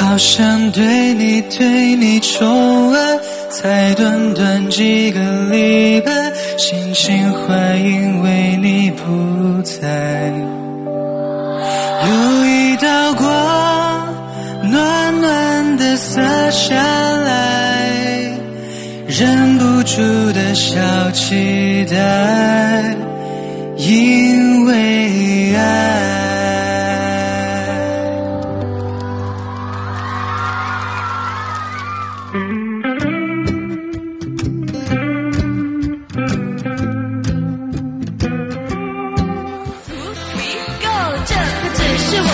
好想对你对你宠爱，才短短几个礼拜，心情坏因为你不在。有一道光，暖暖的洒下来，忍不住的小期待，因为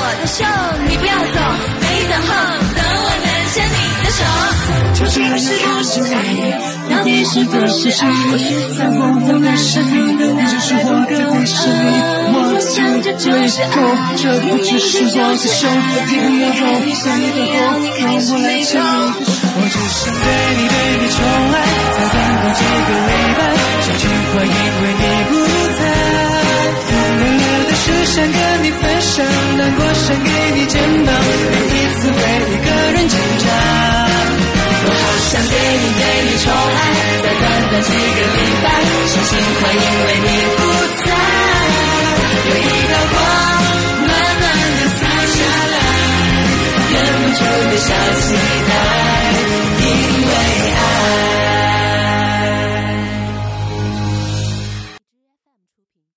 我的秀，你不要走，别等候，等我能牵你的手。究竟是不是你？到底是不是你？我是在模仿你身影，你就是我的，你是。我只想着这一刻，这不只是我的手。你不要走，别等候，用我来牵你。我只想对你对你宠爱，才短短几个礼拜，这句话因为你不在。想跟你分享，难过想给你肩膀，每一次为一个人挣扎。我好想对你对你宠爱，在短短几个礼拜，心情坏因为你不在。有一道光，暖暖的洒下来，忍不住的小期待，